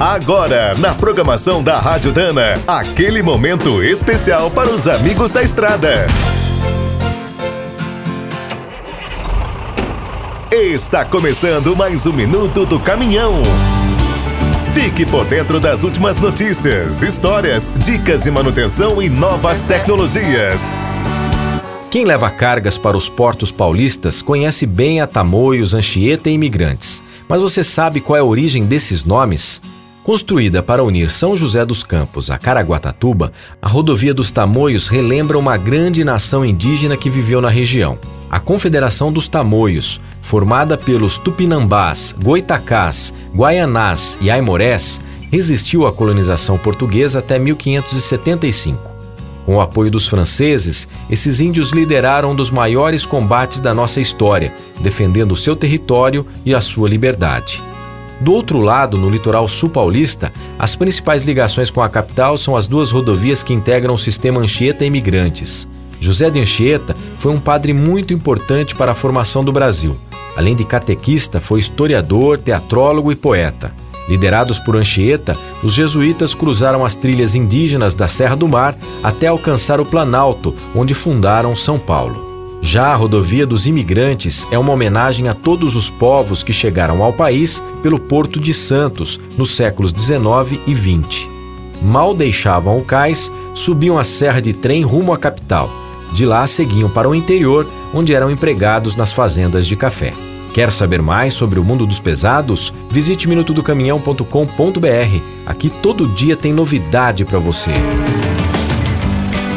Agora, na programação da Rádio Dana, aquele momento especial para os amigos da estrada. Está começando mais um minuto do caminhão. Fique por dentro das últimas notícias, histórias, dicas de manutenção e novas tecnologias. Quem leva cargas para os portos paulistas conhece bem a Tamoios, Anchieta e Imigrantes. Mas você sabe qual é a origem desses nomes? Construída para unir São José dos Campos a Caraguatatuba, a rodovia dos Tamoios relembra uma grande nação indígena que viveu na região. A Confederação dos Tamoios, formada pelos Tupinambás, Goitacás, Guaianás e Aimorés, resistiu à colonização portuguesa até 1575. Com o apoio dos franceses, esses índios lideraram um dos maiores combates da nossa história, defendendo o seu território e a sua liberdade. Do outro lado, no litoral sul paulista, as principais ligações com a capital são as duas rodovias que integram o sistema Anchieta Imigrantes. José de Anchieta foi um padre muito importante para a formação do Brasil. Além de catequista, foi historiador, teatrólogo e poeta. Liderados por Anchieta, os jesuítas cruzaram as trilhas indígenas da Serra do Mar até alcançar o Planalto, onde fundaram São Paulo. Já a rodovia dos imigrantes é uma homenagem a todos os povos que chegaram ao país pelo Porto de Santos nos séculos 19 e 20. Mal deixavam o cais, subiam a serra de trem rumo à capital. De lá seguiam para o interior, onde eram empregados nas fazendas de café. Quer saber mais sobre o mundo dos pesados? Visite minutodocaminhão.com.br. Aqui todo dia tem novidade para você.